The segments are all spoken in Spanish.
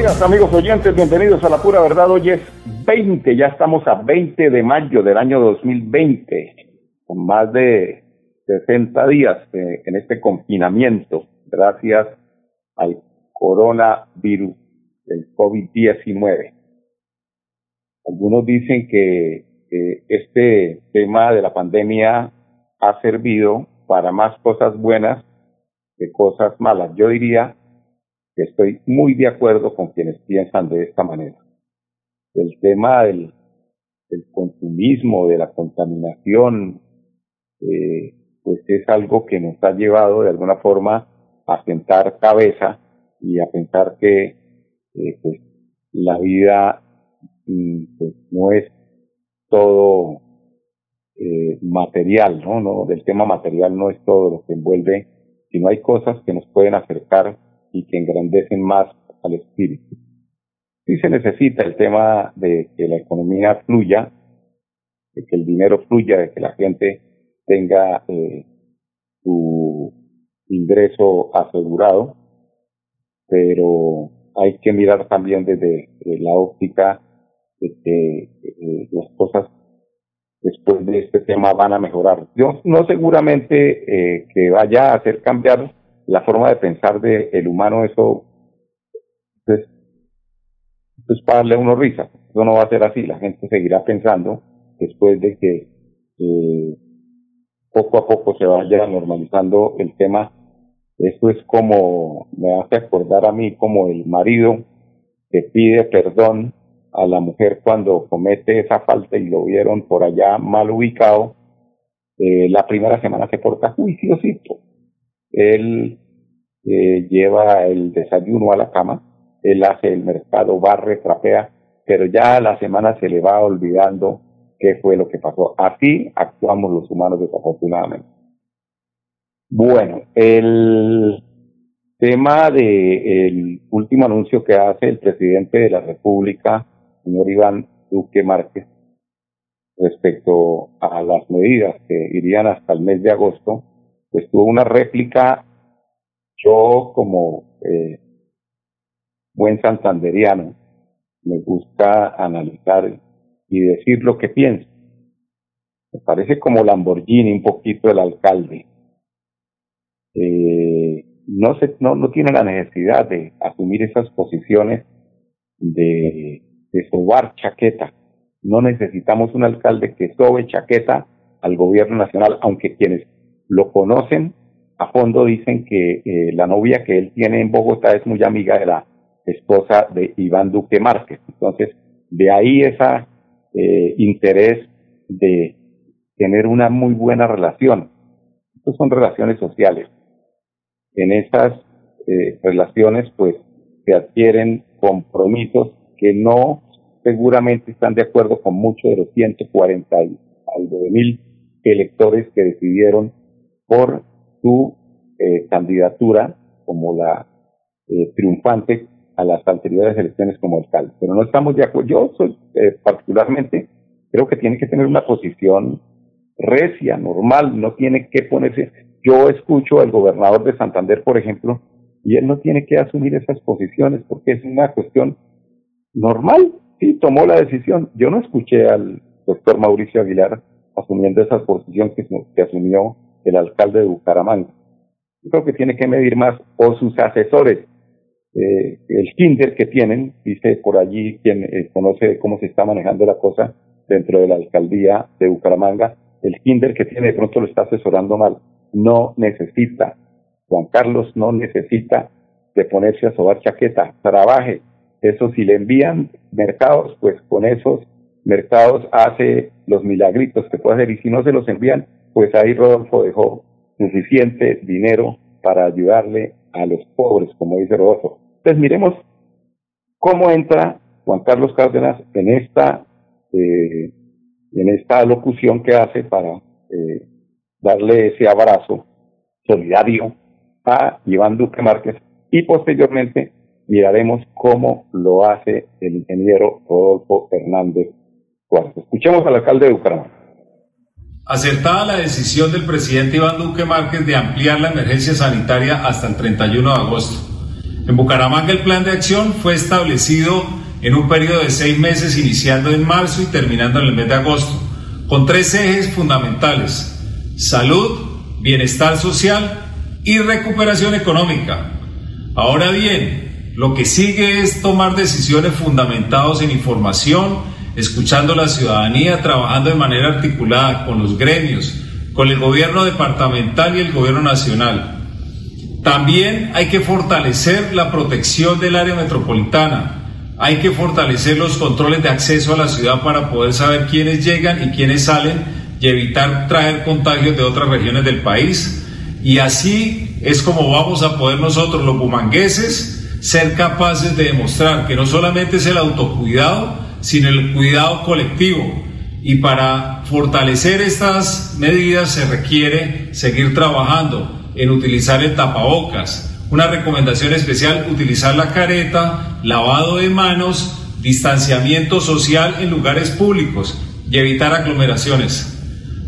Días amigos oyentes, bienvenidos a La Pura Verdad. Hoy es 20, ya estamos a 20 de mayo del año 2020, con más de 60 días eh, en este confinamiento, gracias al coronavirus, el COVID-19. Algunos dicen que este tema de la pandemia ha servido para más cosas buenas que cosas malas. Yo diría estoy muy de acuerdo con quienes piensan de esta manera el tema del, consumismo, de la contaminación, eh, pues es algo que nos ha llevado de alguna forma a sentar cabeza y a pensar que eh, pues la vida mm, pues, no es todo eh, material, ¿no? ¿no? Del tema material no es todo lo que envuelve, sino hay cosas que nos pueden acercar y que engrandecen más al espíritu sí se necesita el tema de que la economía fluya, de que el dinero fluya, de que la gente tenga eh, su ingreso asegurado, pero hay que mirar también desde la óptica de que eh, las cosas después de este tema van a mejorar. Yo no seguramente eh, que vaya a hacer cambiar la forma de pensar del el humano, eso pues, pues para darle a uno risa. Eso no va a ser así. La gente seguirá pensando después de que eh, poco a poco se vaya normalizando el tema. Esto es como, me hace acordar a mí como el marido que pide perdón a la mujer cuando comete esa falta y lo vieron por allá mal ubicado. Eh, la primera semana se porta juiciosito. Él eh, lleva el desayuno a la cama, él hace el mercado, barre, trapea, pero ya a la semana se le va olvidando qué fue lo que pasó. Así actuamos los humanos desafortunadamente. Bueno, el tema del último anuncio que hace el presidente de la República, señor Iván Duque Márquez, respecto a las medidas que irían hasta el mes de agosto, pues tuvo una réplica, yo como eh, buen santanderiano, me gusta analizar y decir lo que pienso. Me parece como Lamborghini un poquito el alcalde. Eh, no, se, no, no tiene la necesidad de asumir esas posiciones de, de sobar chaqueta. No necesitamos un alcalde que sobe chaqueta al gobierno nacional, aunque quienes lo conocen a fondo dicen que eh, la novia que él tiene en Bogotá es muy amiga de la esposa de Iván Duque Márquez. Entonces, de ahí ese eh, interés de tener una muy buena relación. Estas son relaciones sociales. En esas eh, relaciones, pues, se adquieren compromisos que no seguramente están de acuerdo con muchos de los 149 mil electores que decidieron por su eh, candidatura como la eh, triunfante a las anteriores elecciones como alcalde. Pero no estamos de acuerdo. Yo soy, eh, particularmente creo que tiene que tener una posición recia, normal, no tiene que ponerse. Yo escucho al gobernador de Santander, por ejemplo, y él no tiene que asumir esas posiciones porque es una cuestión normal. Sí, tomó la decisión. Yo no escuché al doctor Mauricio Aguilar asumiendo esa posición que, que asumió el alcalde de Bucaramanga. Yo creo que tiene que medir más, o sus asesores, eh, el kinder que tienen, dice por allí quien eh, conoce cómo se está manejando la cosa dentro de la alcaldía de Bucaramanga, el kinder que tiene de pronto lo está asesorando mal. No necesita, Juan Carlos no necesita de ponerse a sobar chaqueta, trabaje. Eso si le envían mercados, pues con esos mercados hace los milagritos que puede hacer y si no se los envían, pues ahí Rodolfo dejó suficiente dinero para ayudarle a los pobres, como dice Rodolfo. Entonces miremos cómo entra Juan Carlos Cárdenas en esta, eh, en esta locución que hace para eh, darle ese abrazo solidario a Iván Duque Márquez y posteriormente miraremos cómo lo hace el ingeniero Rodolfo Hernández Suárez. Escuchemos al alcalde de Bucaramanga. Acertada la decisión del presidente Iván Duque Márquez de ampliar la emergencia sanitaria hasta el 31 de agosto. En Bucaramanga el plan de acción fue establecido en un periodo de seis meses iniciando en marzo y terminando en el mes de agosto, con tres ejes fundamentales, salud, bienestar social y recuperación económica. Ahora bien, lo que sigue es tomar decisiones fundamentadas en información, escuchando a la ciudadanía, trabajando de manera articulada con los gremios, con el gobierno departamental y el gobierno nacional. También hay que fortalecer la protección del área metropolitana. Hay que fortalecer los controles de acceso a la ciudad para poder saber quiénes llegan y quiénes salen y evitar traer contagios de otras regiones del país. Y así es como vamos a poder nosotros, los bumangueses, ser capaces de demostrar que no solamente es el autocuidado, sino el cuidado colectivo. Y para fortalecer estas medidas se requiere seguir trabajando en utilizar el tapabocas. Una recomendación especial, utilizar la careta, lavado de manos, distanciamiento social en lugares públicos y evitar aglomeraciones.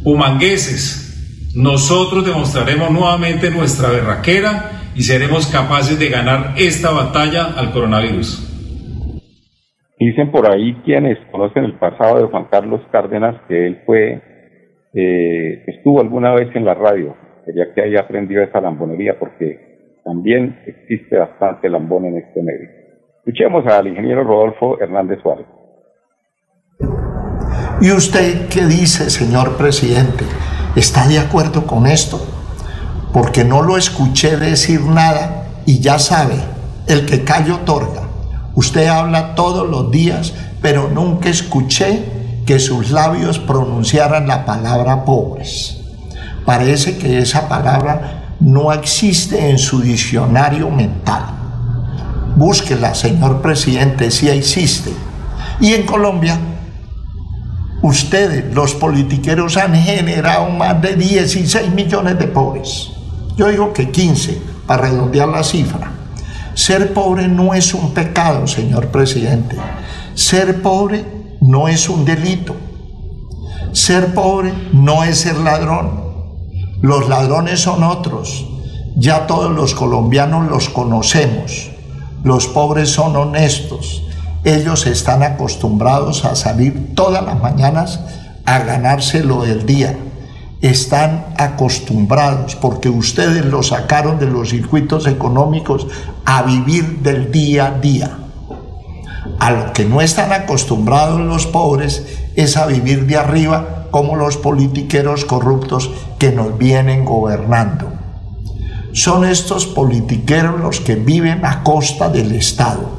Humangueses, nosotros demostraremos nuevamente nuestra berraquera y seremos capaces de ganar esta batalla al coronavirus. Dicen por ahí quienes conocen el pasado de Juan Carlos Cárdenas que él fue, eh, estuvo alguna vez en la radio, quería que haya aprendido esa lambonería porque también existe bastante lambón en este medio. Escuchemos al ingeniero Rodolfo Hernández Suárez. ¿Y usted qué dice, señor presidente? ¿Está de acuerdo con esto? Porque no lo escuché decir nada y ya sabe, el que callo otorga. Usted habla todos los días, pero nunca escuché que sus labios pronunciaran la palabra pobres. Parece que esa palabra no existe en su diccionario mental. Búsquela, señor presidente, si existe. Y en Colombia, ustedes, los politiqueros, han generado más de 16 millones de pobres. Yo digo que 15, para redondear la cifra. Ser pobre no es un pecado, señor presidente. Ser pobre no es un delito. Ser pobre no es ser ladrón. Los ladrones son otros. Ya todos los colombianos los conocemos. Los pobres son honestos. Ellos están acostumbrados a salir todas las mañanas a ganarse lo del día están acostumbrados, porque ustedes los sacaron de los circuitos económicos a vivir del día a día. A lo que no están acostumbrados los pobres es a vivir de arriba como los politiqueros corruptos que nos vienen gobernando. Son estos politiqueros los que viven a costa del Estado.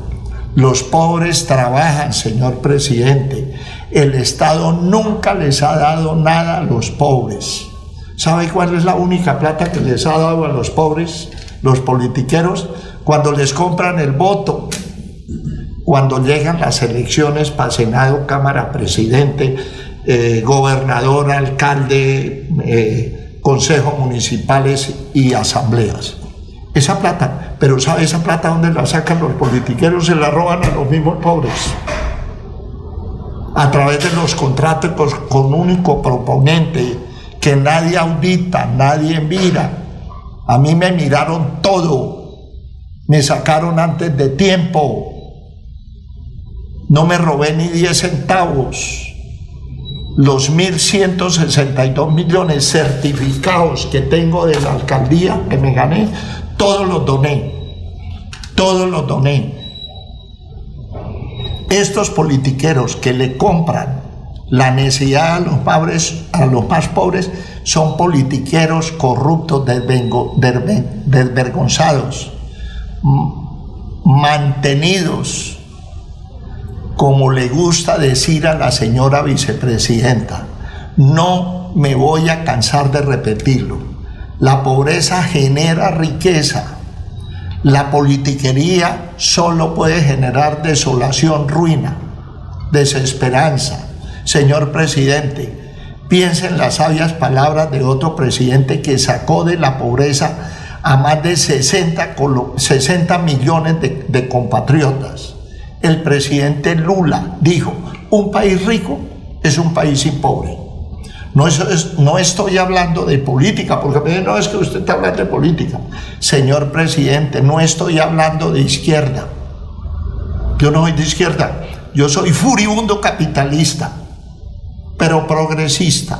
Los pobres trabajan, señor presidente, el Estado nunca les ha dado nada a los pobres. ¿Sabe cuál es la única plata que les ha dado a los pobres, los politiqueros? Cuando les compran el voto, cuando llegan las elecciones para Senado, Cámara, Presidente, eh, gobernador, alcalde, eh, consejos municipales y asambleas. Esa plata, pero ¿sabe esa plata dónde la sacan los politiqueros? Se la roban a los mismos pobres a través de los contratos con único proponente, que nadie audita, nadie mira. A mí me miraron todo, me sacaron antes de tiempo, no me robé ni 10 centavos. Los 1.162 millones certificados que tengo de la alcaldía que me gané, todos los doné, todos los doné estos politiqueros que le compran la necesidad a los, pobres, a los más pobres son politiqueros corruptos, desvergonzados, mantenidos, como le gusta decir a la señora vicepresidenta. No me voy a cansar de repetirlo. La pobreza genera riqueza. La politiquería solo puede generar desolación, ruina, desesperanza. Señor presidente, piense en las sabias palabras de otro presidente que sacó de la pobreza a más de 60, 60 millones de, de compatriotas. El presidente Lula dijo, un país rico es un país sin pobre. No, estoy hablando de política, porque no es que usted está hablando de política. Señor presidente, no estoy hablando de izquierda. Yo no soy de izquierda, yo soy furibundo capitalista, pero progresista.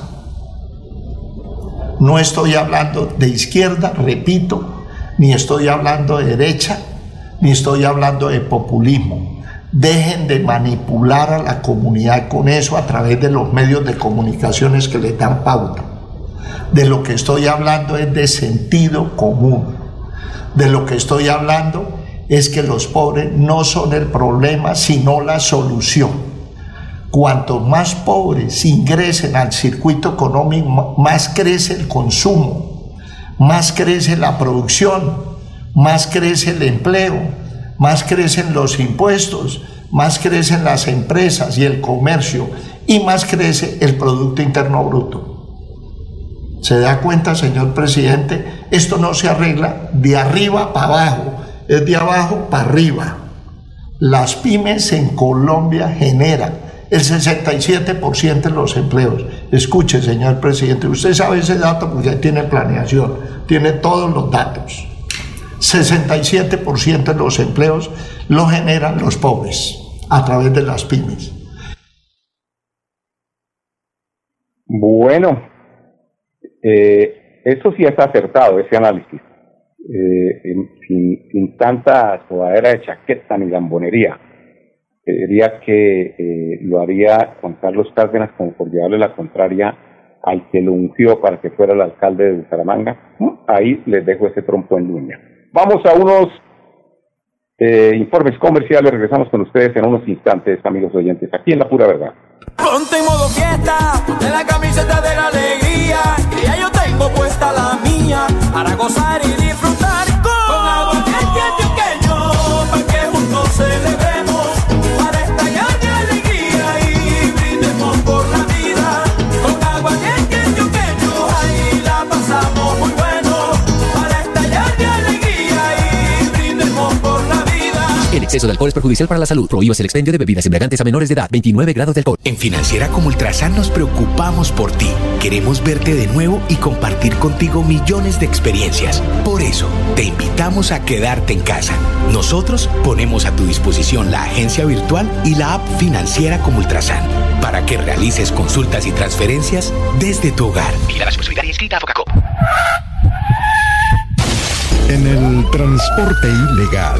No estoy hablando de izquierda, repito, ni estoy hablando de derecha, ni estoy hablando de populismo. Dejen de manipular a la comunidad con eso a través de los medios de comunicaciones que le dan pauta. De lo que estoy hablando es de sentido común. De lo que estoy hablando es que los pobres no son el problema, sino la solución. Cuanto más pobres ingresen al circuito económico, más crece el consumo, más crece la producción, más crece el empleo, más crecen los impuestos, más crecen las empresas y el comercio y más crece el Producto Interno Bruto. ¿Se da cuenta, señor presidente? Esto no se arregla de arriba para abajo, es de abajo para arriba. Las pymes en Colombia generan el 67% de los empleos. Escuche, señor presidente, usted sabe ese dato porque tiene planeación, tiene todos los datos. 67% de los empleos lo generan los pobres a través de las pymes. Bueno, eh, eso sí es acertado, ese análisis. Eh, sin, tanta sudadera de chaqueta ni lambonería. Diría que eh, lo haría Juan Carlos Cárdenas como por llevarle la contraria al que lo ungió para que fuera el alcalde de Bucaramanga. Ahí les dejo ese trompo en línea. Vamos a unos eh, informes comerciales. Regresamos con ustedes en unos instantes, amigos oyentes, aquí en La Pura Verdad. Ponte en modo fiesta, ponte la camiseta de la alegría, que ya yo tengo puesta la mía, para gozar y El exceso de alcohol es perjudicial para la salud. Prohíbas el expendio de bebidas embriagantes a menores de edad. 29 grados de alcohol. En Financiera como Ultrasan nos preocupamos por ti. Queremos verte de nuevo y compartir contigo millones de experiencias. Por eso, te invitamos a quedarte en casa. Nosotros ponemos a tu disposición la agencia virtual y la app Financiera como Ultrasan para que realices consultas y transferencias desde tu hogar. Mira la y escrita a Focacop. En el transporte ilegal.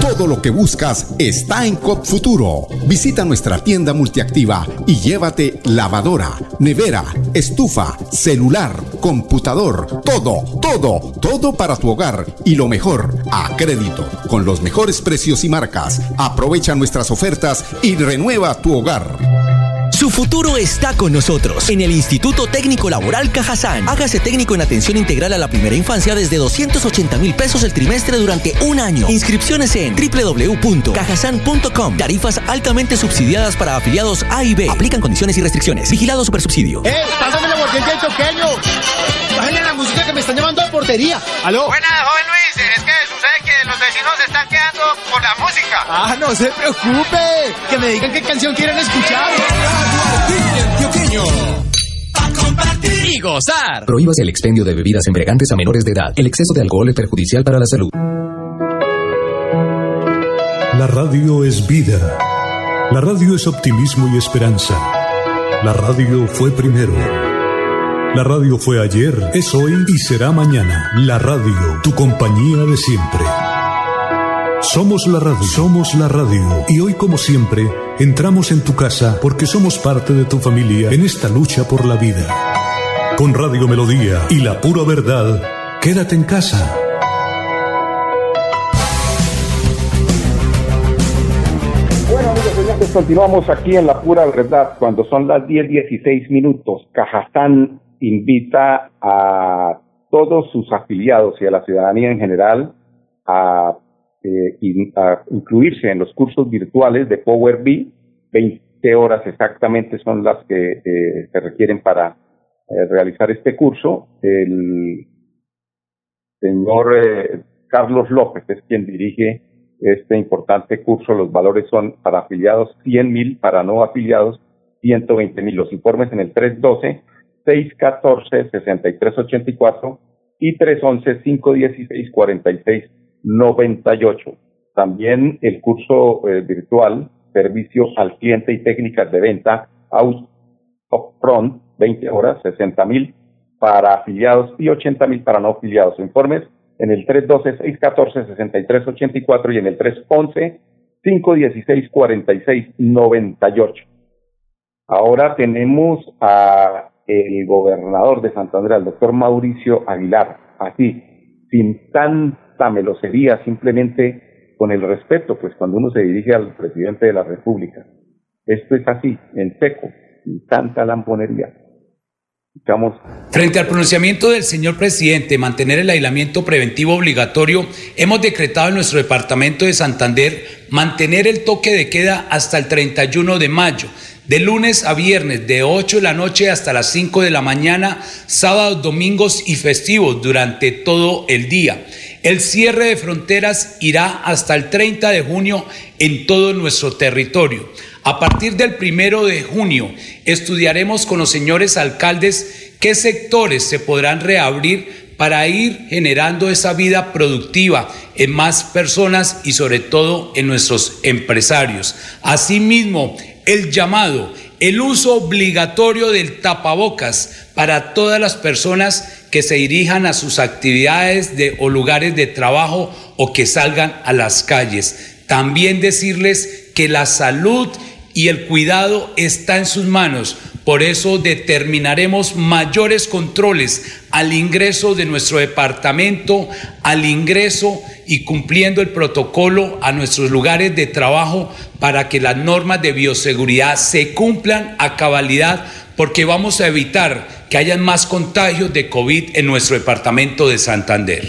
Todo lo que buscas está en COP Futuro. Visita nuestra tienda multiactiva y llévate lavadora, nevera, estufa, celular, computador, todo, todo, todo para tu hogar y lo mejor, a crédito, con los mejores precios y marcas. Aprovecha nuestras ofertas y renueva tu hogar. Su futuro está con nosotros en el Instituto Técnico Laboral Cajazán. Hágase técnico en atención integral a la primera infancia desde 280 mil pesos el trimestre durante un año. Inscripciones en www.cajazán.com. Tarifas altamente subsidiadas para afiliados A y B. Aplican condiciones y restricciones. Vigilado Supersubsidio. ¡Eh! ¡Pásame la botella del toqueño! ¡Bájale la música que me están llamando a portería! ¡Aló! Buenas, joven Luis. Es que sucede que los vecinos se están quedando por la música. ¡Ah, no se preocupe! Que me digan qué canción quieren escuchar. Compartir y gozar. Prohíbas el expendio de bebidas embriagantes a menores de edad. El exceso de alcohol es perjudicial para la salud. La radio es vida. La radio es optimismo y esperanza. La radio fue primero. La radio fue ayer, es hoy y será mañana. La radio, tu compañía de siempre. Somos la radio, somos la radio. Y hoy, como siempre, entramos en tu casa porque somos parte de tu familia en esta lucha por la vida. Con Radio Melodía y la pura verdad, quédate en casa. Bueno, amigos oyentes, continuamos aquí en la pura verdad cuando son las 10:16 minutos. Cajazán invita a todos sus afiliados y a la ciudadanía en general a, eh, a incluirse en los cursos virtuales de Power BI. 20 horas exactamente son las que eh, se requieren para eh, realizar este curso. El señor eh, Carlos López es quien dirige este importante curso. Los valores son para afiliados 100 mil, para no afiliados 120 mil. Los informes en el 312 614 6384 y 311 516 46 98. También el curso eh, virtual Servicio al Cliente y Técnicas de Venta Upfront 20 horas, 60 mil para afiliados y 80 mil para no afiliados. Informes en el 312-614-6384 y en el 311-516-4698. Ahora tenemos a el gobernador de Santander, el doctor Mauricio Aguilar, así, sin tanta melosería, simplemente con el respeto, pues cuando uno se dirige al presidente de la República. Esto es así, en seco, sin tanta lamponería. Frente al pronunciamiento del señor presidente mantener el aislamiento preventivo obligatorio, hemos decretado en nuestro departamento de Santander mantener el toque de queda hasta el 31 de mayo, de lunes a viernes, de 8 de la noche hasta las 5 de la mañana, sábados, domingos y festivos durante todo el día. El cierre de fronteras irá hasta el 30 de junio en todo nuestro territorio. A partir del primero de junio estudiaremos con los señores alcaldes qué sectores se podrán reabrir para ir generando esa vida productiva en más personas y sobre todo en nuestros empresarios. Asimismo, el llamado, el uso obligatorio del tapabocas para todas las personas que se dirijan a sus actividades de, o lugares de trabajo o que salgan a las calles. También decirles que la salud y el cuidado está en sus manos. Por eso determinaremos mayores controles al ingreso de nuestro departamento, al ingreso y cumpliendo el protocolo a nuestros lugares de trabajo para que las normas de bioseguridad se cumplan a cabalidad porque vamos a evitar que hayan más contagios de COVID en nuestro departamento de Santander.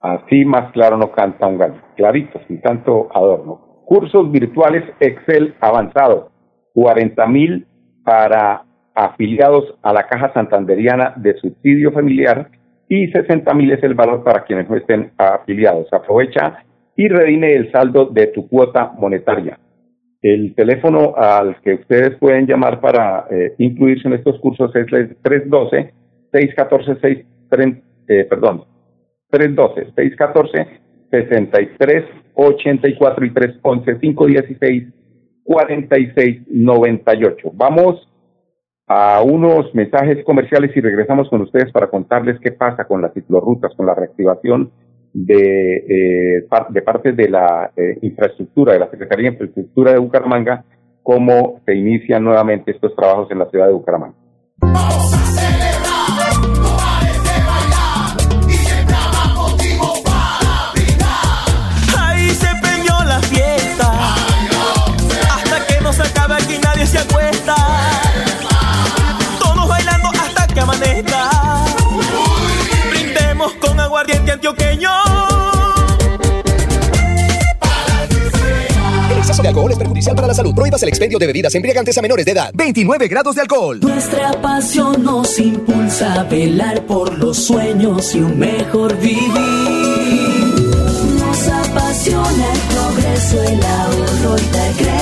Así más claro no canta un gallo, clarito, sin tanto adorno. Cursos virtuales Excel avanzado, 40 mil para afiliados a la Caja Santanderiana de Subsidio Familiar y 60 mil es el valor para quienes no estén afiliados. Aprovecha y redime el saldo de tu cuota monetaria. El teléfono al que ustedes pueden llamar para eh, incluirse en estos cursos es el 312 614 6 eh, perdón 312 614 63 84 y 311 516 46 98. Vamos a unos mensajes comerciales y regresamos con ustedes para contarles qué pasa con las ciclorrutas, con la reactivación de, eh, de parte de la eh, infraestructura, de la Secretaría de Infraestructura de Bucaramanga, cómo se inician nuevamente estos trabajos en la ciudad de Bucaramanga. se acuesta. Todos bailando hasta que amanezca. Antioqueño. El exceso de alcohol es perjudicial para la salud. Prohíbas el expendio de bebidas embriagantes a menores de edad. 29 grados de alcohol. Nuestra pasión nos impulsa a velar por los sueños y un mejor vivir. Nos apasiona el progreso, el ahorro y dar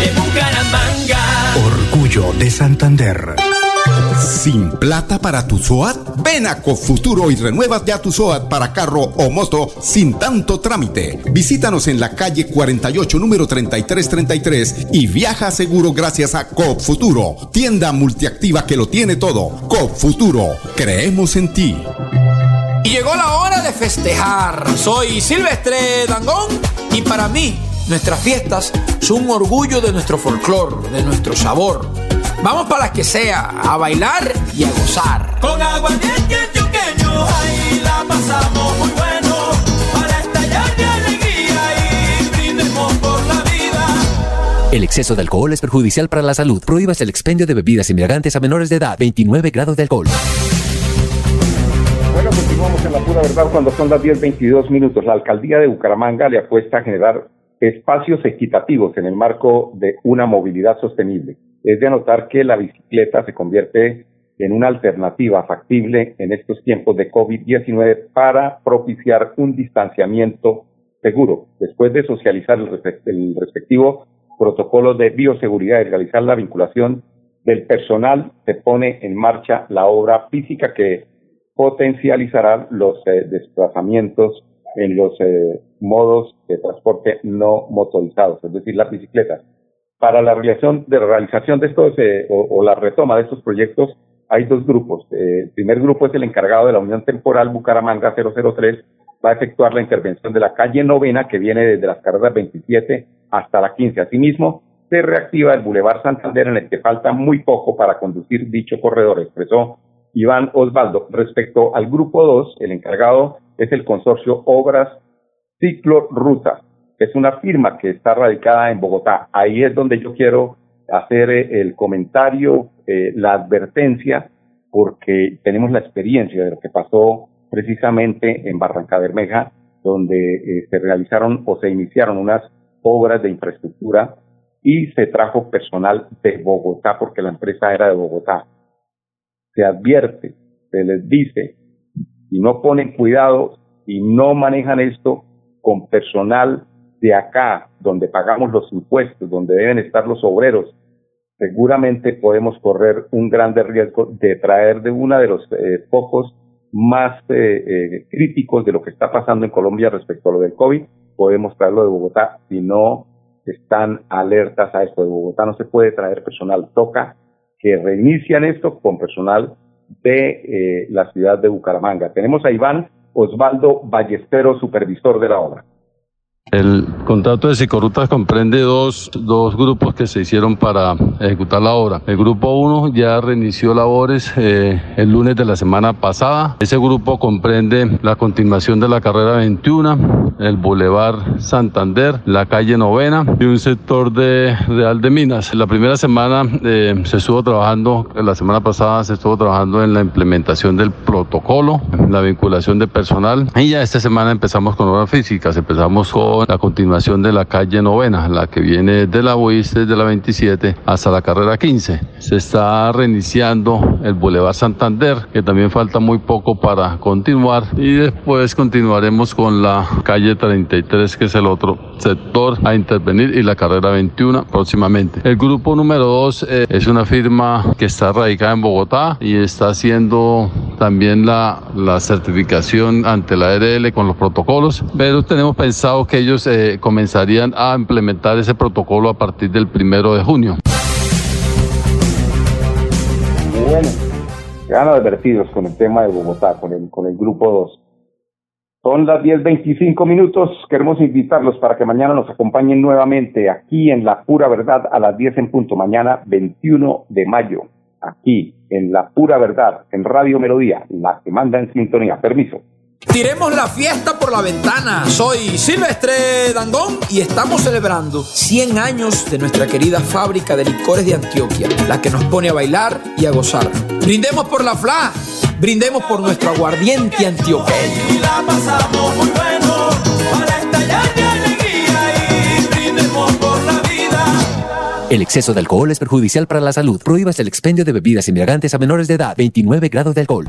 de Bucaramanga. Orgullo de Santander. ¿Sin plata para tu SOAT? Ven a Cofuturo y renuevas ya tu SOAT para carro o moto sin tanto trámite. Visítanos en la calle 48, número 3333 y viaja seguro gracias a Cofuturo, tienda multiactiva que lo tiene todo. Cofuturo, creemos en ti. Y llegó la hora de festejar. Soy Silvestre Dangón y para mí nuestras fiestas son un orgullo de nuestro folclor, de nuestro sabor. Vamos para las que sea, a bailar y a gozar. Con agua antioqueño, ahí la pasamos muy bueno. Para estallar de alegría y brindemos por la vida. El exceso de alcohol es perjudicial para la salud. Prohíbas el expendio de bebidas embriagantes a menores de edad. 29 grados de alcohol. Bueno, continuamos en la pura verdad cuando son las 10.22 minutos. La alcaldía de Bucaramanga le apuesta a generar espacios equitativos en el marco de una movilidad sostenible. Es de anotar que la bicicleta se convierte en una alternativa factible en estos tiempos de COVID-19 para propiciar un distanciamiento seguro. Después de socializar el, respe- el respectivo protocolo de bioseguridad y realizar la vinculación del personal, se pone en marcha la obra física que potencializará los eh, desplazamientos en los eh, modos de transporte no motorizados, es decir, las bicicletas. Para la realización de, realización de estos eh, o, la retoma de estos proyectos hay dos grupos. Eh, el primer grupo es el encargado de la Unión Temporal Bucaramanga 003, va a efectuar la intervención de la calle novena que viene desde las carreras 27 hasta la 15. Asimismo, se reactiva el Boulevard Santander en el que falta muy poco para conducir dicho corredor, expresó Iván Osvaldo. Respecto al grupo 2, el encargado es el consorcio Obras Ciclo Ruta. Es una firma que está radicada en Bogotá. Ahí es donde yo quiero hacer eh, el comentario, eh, la advertencia, porque tenemos la experiencia de lo que pasó precisamente en Barranca Bermeja, donde eh, se realizaron o se iniciaron unas obras de infraestructura y se trajo personal de Bogotá porque la empresa era de Bogotá. Se advierte, se les dice, si no ponen cuidado y no manejan esto con personal de acá, donde pagamos los impuestos, donde deben estar los obreros, seguramente podemos correr un grande riesgo de traer de uno de los eh, pocos más eh, eh, críticos de lo que está pasando en Colombia respecto a lo del COVID, podemos traerlo de Bogotá si no están alertas a esto. De Bogotá no se puede traer personal, toca que reinician esto con personal de eh, la ciudad de Bucaramanga. Tenemos a Iván Osvaldo Ballestero, supervisor de la obra. El contrato de Psicorutas comprende dos, dos grupos que se hicieron para ejecutar la obra. El grupo 1 ya reinició labores eh, el lunes de la semana pasada. Ese grupo comprende la continuación de la carrera 21, el Boulevard Santander, la calle Novena y un sector de Real de Minas. La primera semana eh, se estuvo trabajando, la semana pasada se estuvo trabajando en la implementación del protocolo, la vinculación de personal y ya esta semana empezamos con obras físicas, empezamos con la continuación de la calle novena, la que viene de la UIS desde la 27 hasta la carrera 15. Se está reiniciando el Boulevard Santander, que también falta muy poco para continuar y después continuaremos con la calle 33, que es el otro sector a intervenir y la carrera 21 próximamente. El grupo número 2 eh, es una firma que está radicada en Bogotá y está haciendo también la, la certificación ante la ARL con los protocolos, pero tenemos pensado que ellos eh, comenzarían a implementar ese protocolo a partir del primero de junio. Bueno, quedan advertidos con el tema de Bogotá, con el, con el grupo 2. Son las 10.25 minutos. Queremos invitarlos para que mañana nos acompañen nuevamente aquí en La Pura Verdad a las 10 en punto. Mañana 21 de mayo, aquí en La Pura Verdad, en Radio Melodía, la que manda en sintonía. Permiso. Tiremos la fiesta por la ventana. Soy Silvestre Dangón y estamos celebrando 100 años de nuestra querida fábrica de licores de Antioquia, la que nos pone a bailar y a gozar. Brindemos por la FLA, brindemos por nuestro aguardiente antioqueño. Y la pasamos muy bueno para estallar de alegría y brindemos por la vida. El exceso de alcohol es perjudicial para la salud. Prohíbas el expendio de bebidas embriagantes a menores de edad. 29 grados de alcohol.